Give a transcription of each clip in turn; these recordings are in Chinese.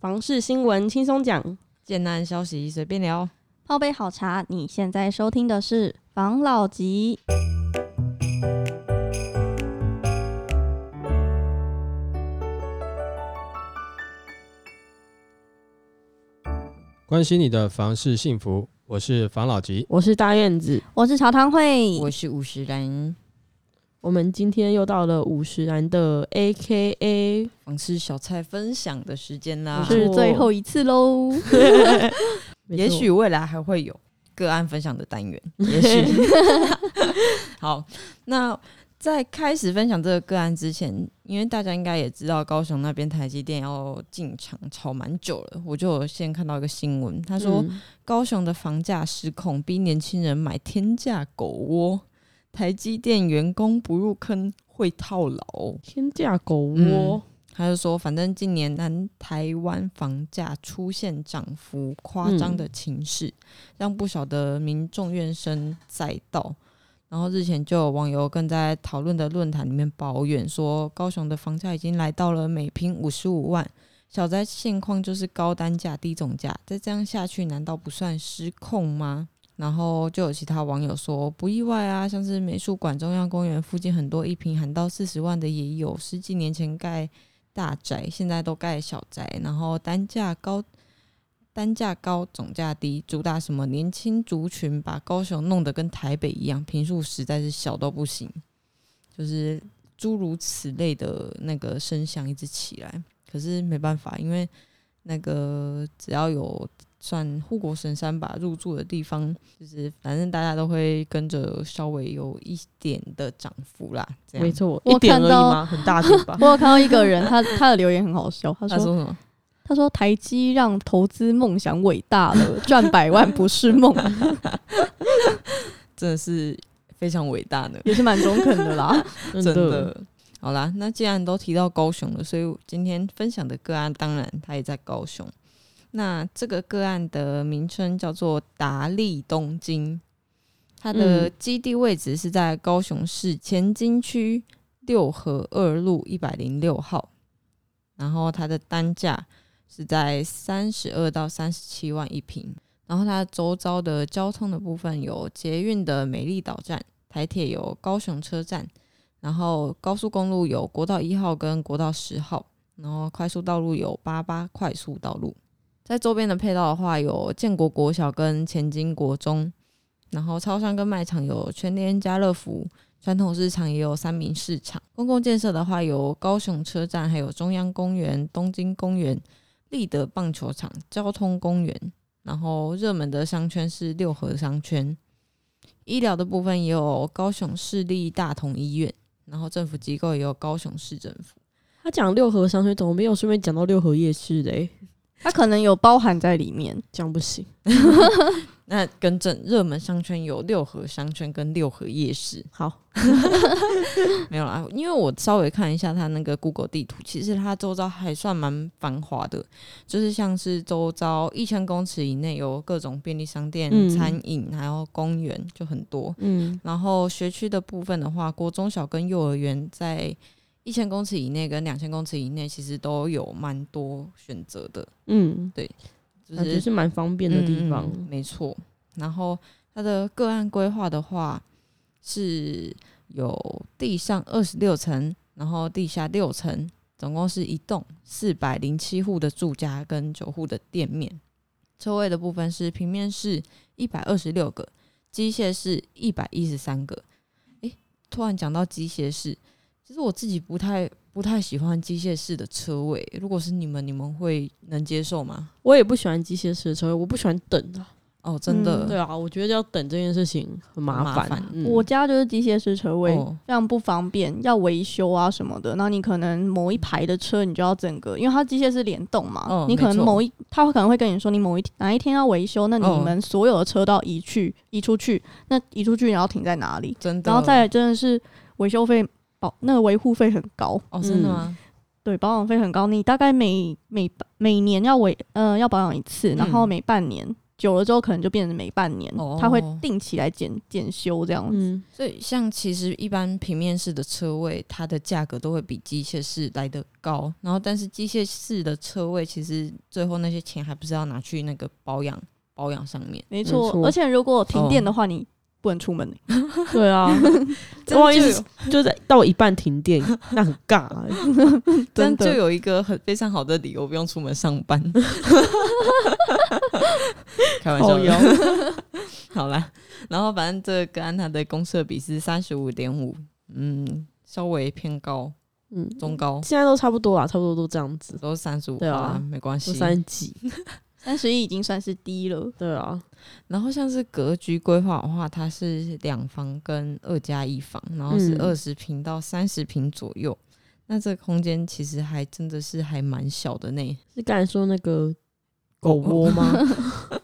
房事新闻轻松讲，简单消息随便聊，泡杯好茶。你现在收听的是房老吉。关心你的房事幸福，我是房老吉，我是大院子，我是朝堂会，我是五十岚。我们今天又到了五十岚的 AKA 房事小菜分享的时间啦，是最后一次喽。也许未来还会有个案分享的单元，也许。好，那。在开始分享这个个案之前，因为大家应该也知道高雄那边台积电要进场炒蛮久了，我就先看到一个新闻，他说高雄的房价失控，逼年轻人买天价狗窝，台积电员工不入坑会套牢。天价狗窝，他就说，反正近年南台湾房价出现涨幅夸张的情势，嗯、让不少的民众怨声载道。然后日前就有网友更在讨论的论坛里面抱怨说，高雄的房价已经来到了每坪五十五万，小宅现况就是高单价低总价，再这样下去难道不算失控吗？然后就有其他网友说不意外啊，像是美术馆、中央公园附近很多一坪喊到四十万的也有，十几年前盖大宅，现在都盖小宅，然后单价高。单价高，总价低，主打什么年轻族群，把高雄弄得跟台北一样，坪数实在是小到不行，就是诸如此类的那个声响一直起来。可是没办法，因为那个只要有算护国神山吧入住的地方，就是反正大家都会跟着稍微有一点的涨幅啦。这样没错，一点而已吗？很大点吧？我有看到一个人，他他的留言很好笑，他说，他说什么？他说：“台积让投资梦想伟大了，赚百万不是梦，真的是非常伟大的，也是蛮中肯的啦。真的，好啦，那既然都提到高雄了，所以今天分享的个案，当然他也在高雄。那这个个案的名称叫做达利东京，它的基地位置是在高雄市前金区六合二路一百零六号，然后它的单价。”是在三十二到三十七万一平，然后它周遭的交通的部分有捷运的美丽岛站，台铁有高雄车站，然后高速公路有国道一号跟国道十号，然后快速道路有八八快速道路。在周边的配套的话，有建国国小跟前金国中，然后超商跟卖场有全联、家乐福，传统市场也有三民市场。公共建设的话，有高雄车站，还有中央公园、东京公园。立德棒球场、交通公园，然后热门的商圈是六合商圈。医疗的部分也有高雄市立大同医院，然后政府机构也有高雄市政府。他讲六合商圈，怎么没有顺便讲到六合夜市嘞？他可能有包含在里面，这样不行。那更正，热门商圈有六合商圈跟六合夜市。好，没有啦，因为我稍微看一下它那个 Google 地图，其实它周遭还算蛮繁华的，就是像是周遭一千公尺以内有各种便利商店、嗯、餐饮，还有公园就很多。嗯，然后学区的部分的话，国中小跟幼儿园在一千公尺以内跟两千公尺以内，其实都有蛮多选择的。嗯，对。就是是蛮方便的地方，嗯、没错。然后它的个案规划的话，是有地上二十六层，然后地下六层，总共是一栋四百零七户的住家跟九户的店面。车位的部分是平面是一百二十六个，机械是一百一十三个。诶，突然讲到机械式，其实我自己不太。不太喜欢机械式的车位，如果是你们，你们会能接受吗？我也不喜欢机械式的车位，我不喜欢等啊。哦，真的，嗯、对啊，我觉得要等这件事情很麻烦。嗯、我家就是机械式车位，哦、非常不方便，要维修啊什么的。那你可能某一排的车，你就要整个，因为它机械式联动嘛，哦、你可能某一，他会可能会跟你说，你某一哪一天要维修，那你们所有的车都要移去、哦、移出去，那移出去然后停在哪里？真的，然后再来真的是维修费。保那个维护费很高哦，真的吗？嗯、对，保养费很高，你大概每每每年要维呃要保养一次，然后每半年久了之后可能就变成每半年，哦、它会定期来检检修这样子。嗯、所以像其实一般平面式的车位，它的价格都会比机械式来得高。然后但是机械式的车位，其实最后那些钱还不是要拿去那个保养保养上面。没错，而且如果停电的话，你不能出门、对啊，不好意思，就在到一半停电，那很尬、欸。真的。就有一个很非常好的理由，不用出门上班。开玩笑哟，好啦，然后反正这个个案它的公社比是三十五点五，嗯，稍微偏高，嗯，中高，现在都差不多啊，差不多都这样子，都三十五，对啊，没关系，三十几，三十一已经算是低了，对啊。然后像是格局规划的话，它是两房跟二加一房，然后是二十平到三十平左右，嗯、那这个空间其实还真的是还蛮小的呢。是刚才说那个。狗窝吗？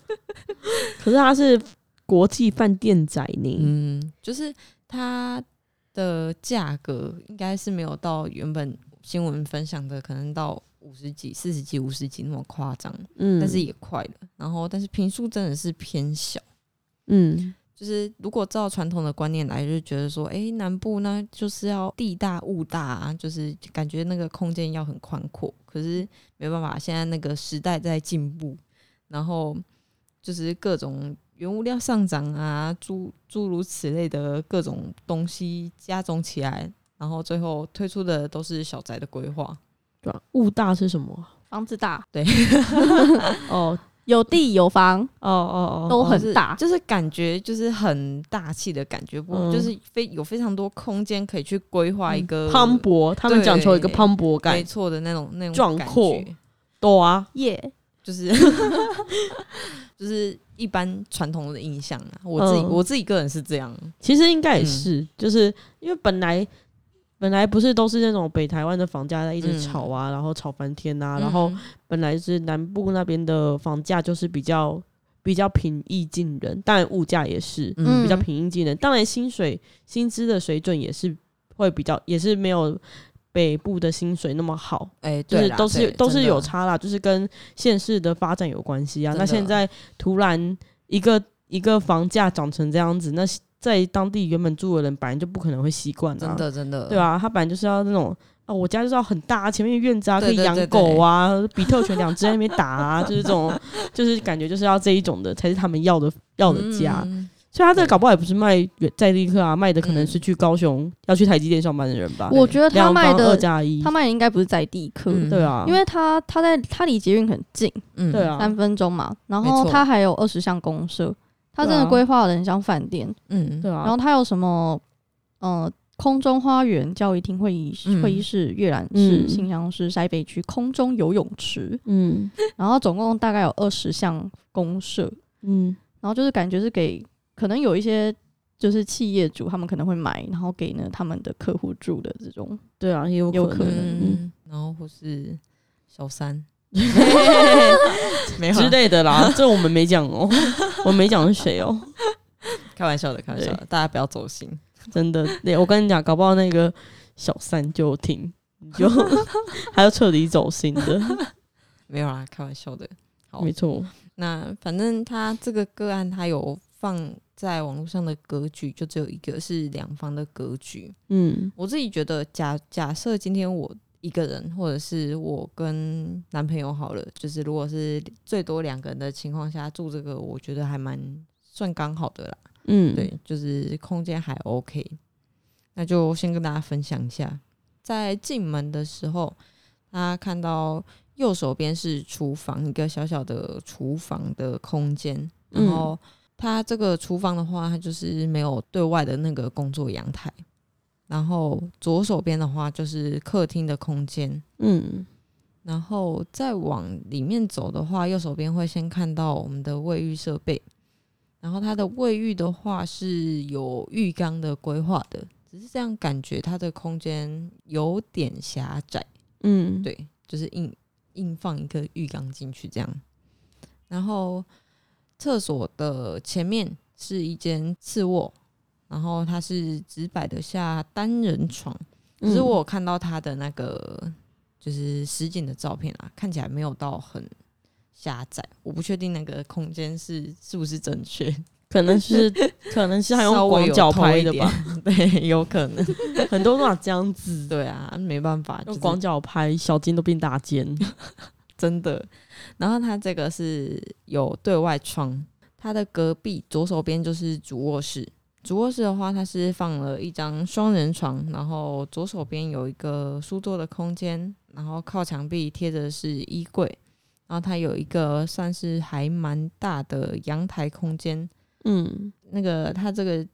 可是它是国际饭店宅呢。嗯，就是它的价格应该是没有到原本新闻分享的，可能到五十几、四十几、五十几那么夸张。嗯，但是也快了。然后，但是平数真的是偏小。嗯，就是如果照传统的观念来，就觉得说，哎、欸，南部呢就是要地大物大啊，就是感觉那个空间要很宽阔。可是没办法，现在那个时代在进步，然后就是各种原物料上涨啊，诸诸如此类的各种东西加总起来，然后最后推出的都是小宅的规划。对吧？物大是什么？房子大。对。哦，有地有房，哦哦哦，都很大，就是，就是感觉就是很大气的感觉，不、嗯、就是非有非常多空间可以去规划一个磅礴，他们讲求一个磅礴感，没错的那种那种壮阔，多啊，耶、yeah，就是 就是一般传统的印象啊，我自己、嗯、我自己个人是这样，其实应该也是、嗯，就是因为本来。本来不是都是那种北台湾的房价在一直炒啊，嗯、然后炒翻天啊、嗯，然后本来是南部那边的房价就是比较比较平易近人，当然物价也是、嗯、比较平易近人，当然薪水薪资的水准也是会比较也是没有北部的薪水那么好，哎、欸，就是都是都是有差啦，就是跟县市的发展有关系啊。那现在突然一个一个房价涨成这样子，那。在当地原本住的人，本来就不可能会习惯的，真的真的，对啊，他本来就是要那种啊，我家就是要很大，前面院子啊，可以养狗啊，比特犬两只在那边打啊，就是这种，就是感觉就是要这一种的才是他们要的要的家。嗯、所以他这个搞不好也不是卖在地客啊，卖的可能是去高雄、嗯、要去台积电上班的人吧。我觉得他卖的二加一，他卖的应该不是在地客，嗯、对啊，因为他他在他离捷运很近，嗯，对啊，三分钟嘛，然后他还有二十项公设。他真的规划的很像饭店，嗯，对啊。然后他有什么，呃，空中花园、教育厅、会议会议室、阅览室、信箱室、塞北区空中游泳池，嗯。然后总共大概有二十项公设，嗯。然后就是感觉是给可能有一些就是企业主他们可能会买，然后给呢他们的客户住的这种，对啊，也有可能，有可能嗯。然后或是小三。没之类的啦，这我们没讲哦，我没讲是谁哦，开玩笑的，开玩笑的，大家不要走心，真的。对，我跟你讲，搞不好那个小三就听，就 还要彻底走心的，没有啦，开玩笑的。好，没错。那反正他这个个案，他有放在网络上的格局，就只有一个是两方的格局。嗯，我自己觉得假，假假设今天我。一个人，或者是我跟男朋友好了，就是如果是最多两个人的情况下住这个，我觉得还蛮算刚好的啦。嗯，对，就是空间还 OK。那就先跟大家分享一下，在进门的时候，他看到右手边是厨房，一个小小的厨房的空间。然后他这个厨房的话，它就是没有对外的那个工作阳台。然后左手边的话就是客厅的空间，嗯，然后再往里面走的话，右手边会先看到我们的卫浴设备，然后它的卫浴的话是有浴缸的规划的，只是这样感觉它的空间有点狭窄，嗯，对，就是硬硬放一个浴缸进去这样，然后厕所的前面是一间次卧。然后它是只摆得下单人床，可是我有看到它的那个就是实景的照片啊，看起来没有到很狭窄，我不确定那个空间是是不是正确，可能是 可能是他用广角拍的吧？对，有可能 很多都这样子。对啊，没办法，用广角拍，小间都变大间，真的。然后它这个是有对外窗，它的隔壁左手边就是主卧室。主卧室的话，它是放了一张双人床，然后左手边有一个书桌的空间，然后靠墙壁贴着是衣柜，然后它有一个算是还蛮大的阳台空间。嗯，那个它这个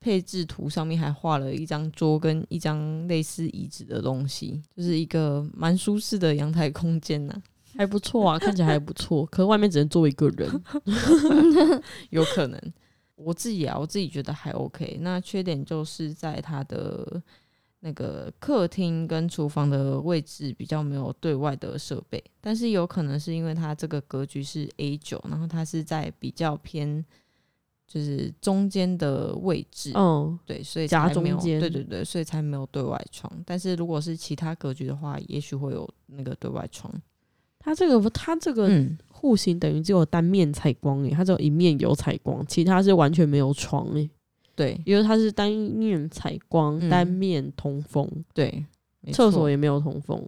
配置图上面还画了一张桌跟一张类似椅子的东西，就是一个蛮舒适的阳台空间呐，还不错啊，看起来还不错。可是外面只能坐一个人 有可能。我自己啊，我自己觉得还 OK。那缺点就是在它的那个客厅跟厨房的位置比较没有对外的设备，但是有可能是因为它这个格局是 A 九，然后它是在比较偏就是中间的位置，嗯，对，所以夹中间，对对对，所以才没有对外窗。但是如果是其他格局的话，也许会有那个对外窗。它这个，它这个户型等于只有单面采光诶，它只有一面有采光，其他是完全没有窗诶。对，因为它是单面采光，单面通风。对，厕所也没有通风。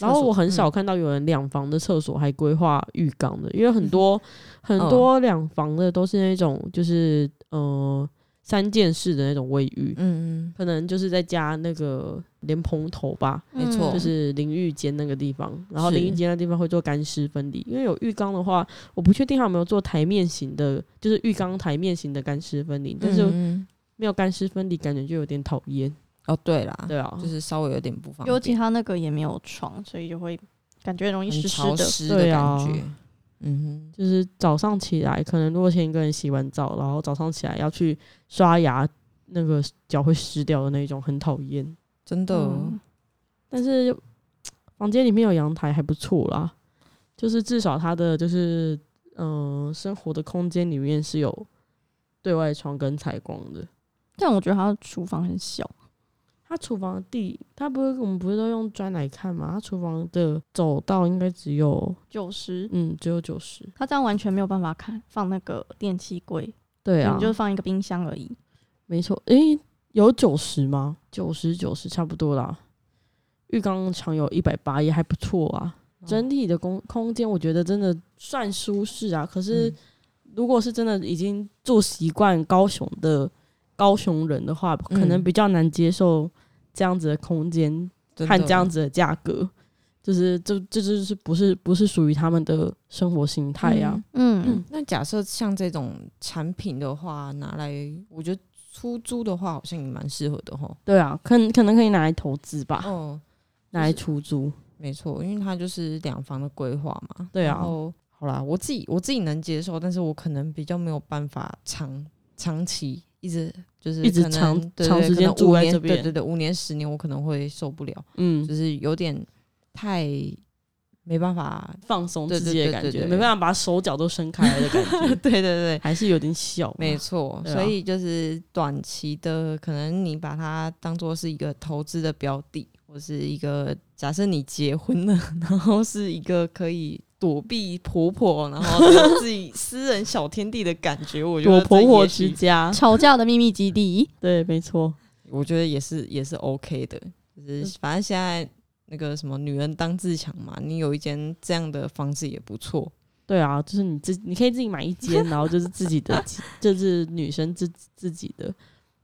然后我很少看到有人两房的厕所还规划浴缸的，因为很多很多两房的都是那种就是呃。三件式的那种卫浴，嗯嗯，可能就是在加那个莲蓬头吧，没错，就是淋浴间那个地方，然后淋浴间那地方会做干湿分离，因为有浴缸的话，我不确定他有没有做台面型的，就是浴缸台面型的干湿分离，但是没有干湿分离，感觉就有点讨厌。哦，对啦，对啊，就是稍微有点不方便，尤其他那个也没有床，所以就会感觉容易湿湿的，的感觉。嗯哼，就是早上起来，可能如果前一个人洗完澡，然后早上起来要去刷牙，那个脚会湿掉的那种，很讨厌，真的。嗯、但是房间里面有阳台还不错啦，就是至少它的就是嗯、呃，生活的空间里面是有对外窗跟采光的。但我觉得它的厨房很小。他厨房的地，他不是我们不是都用砖来看吗？他厨房的走道应该只有九十，嗯，只有九十。他这样完全没有办法看放那个电器柜，对啊，你就放一个冰箱而已。没错，诶，有九十吗？九十九十差不多啦。浴缸长有一百八，也还不错啊。整体的空空间，我觉得真的算舒适啊。可是，如果是真的已经住习惯高雄的高雄人的话，可能比较难接受。这样子的空间和这样子的价格，就是这这就是不是不是属于他们的生活形态呀。嗯，嗯，那假设像这种产品的话，拿来我觉得出租的话，好像也蛮适合的哈。对啊，可可能可以拿来投资吧。哦，拿来出租，没错，因为它就是两房的规划嘛。对啊。然后好啦，我自己我自己能接受，但是我可能比较没有办法长长期一直。就是一直长长时间住在这边，对对对，五年十年我可能会受不了，嗯，就是有点太没办法放松自己的感觉，没办法把手脚都伸开来的感觉，对对对，还是有点小，没错，所以就是短期的，可能你把它当做是一个投资的标的，或是一个假设你结婚了，然后是一个可以。躲避婆婆，然后自己私人小天地的感觉，我觉得躲婆婆之家。吵架的秘密基地，对，没错，我觉得也是也是 OK 的，就是反正现在那个什么女人当自强嘛，你有一间这样的房子也不错，对啊，就是你自你可以自己买一间，然后就是自己的，就是女生自自己的，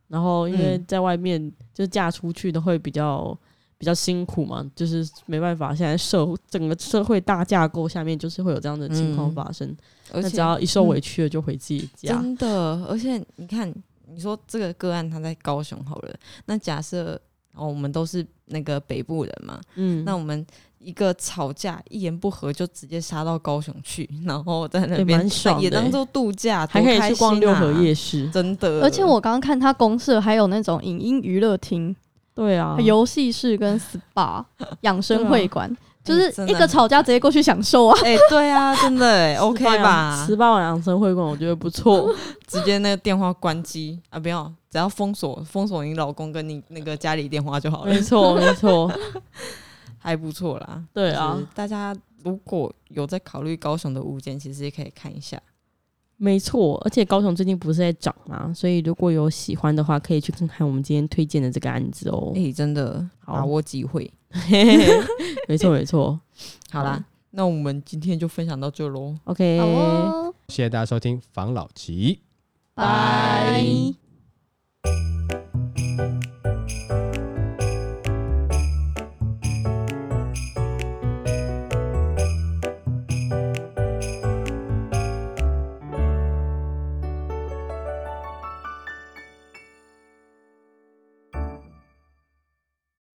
然后因为在外面就嫁出去的会比较。比较辛苦嘛，就是没办法。现在社整个社会大架构下面，就是会有这样的情况发生。而且、嗯、只要一受委屈了，就回自己家。真的，而且你看，你说这个个案他在高雄好了，那假设哦，我们都是那个北部人嘛，嗯，那我们一个吵架一言不合就直接杀到高雄去，然后在那边、欸、也当做度假，还可以去逛六合夜市，真的。而且我刚刚看他公社还有那种影音娱乐厅。对啊，游戏室跟 SPA 养生会馆，就是一个吵架直接过去享受啊！哎，对啊，真的哎，OK 吧？SPA 养生会馆我觉得不错，直接那个电话关机啊，不要，只要封锁封锁你老公跟你那个家里电话就好了。没错，没错，还不错啦。对啊，大家如果有在考虑高雄的物件，其实也可以看一下。没错，而且高雄最近不是在涨吗？所以如果有喜欢的话，可以去看看我们今天推荐的这个案子哦。哎、欸，真的，把握机会。没错，没错。好啦，那我们今天就分享到这喽。OK，好哦，谢谢大家收听房老吉，拜。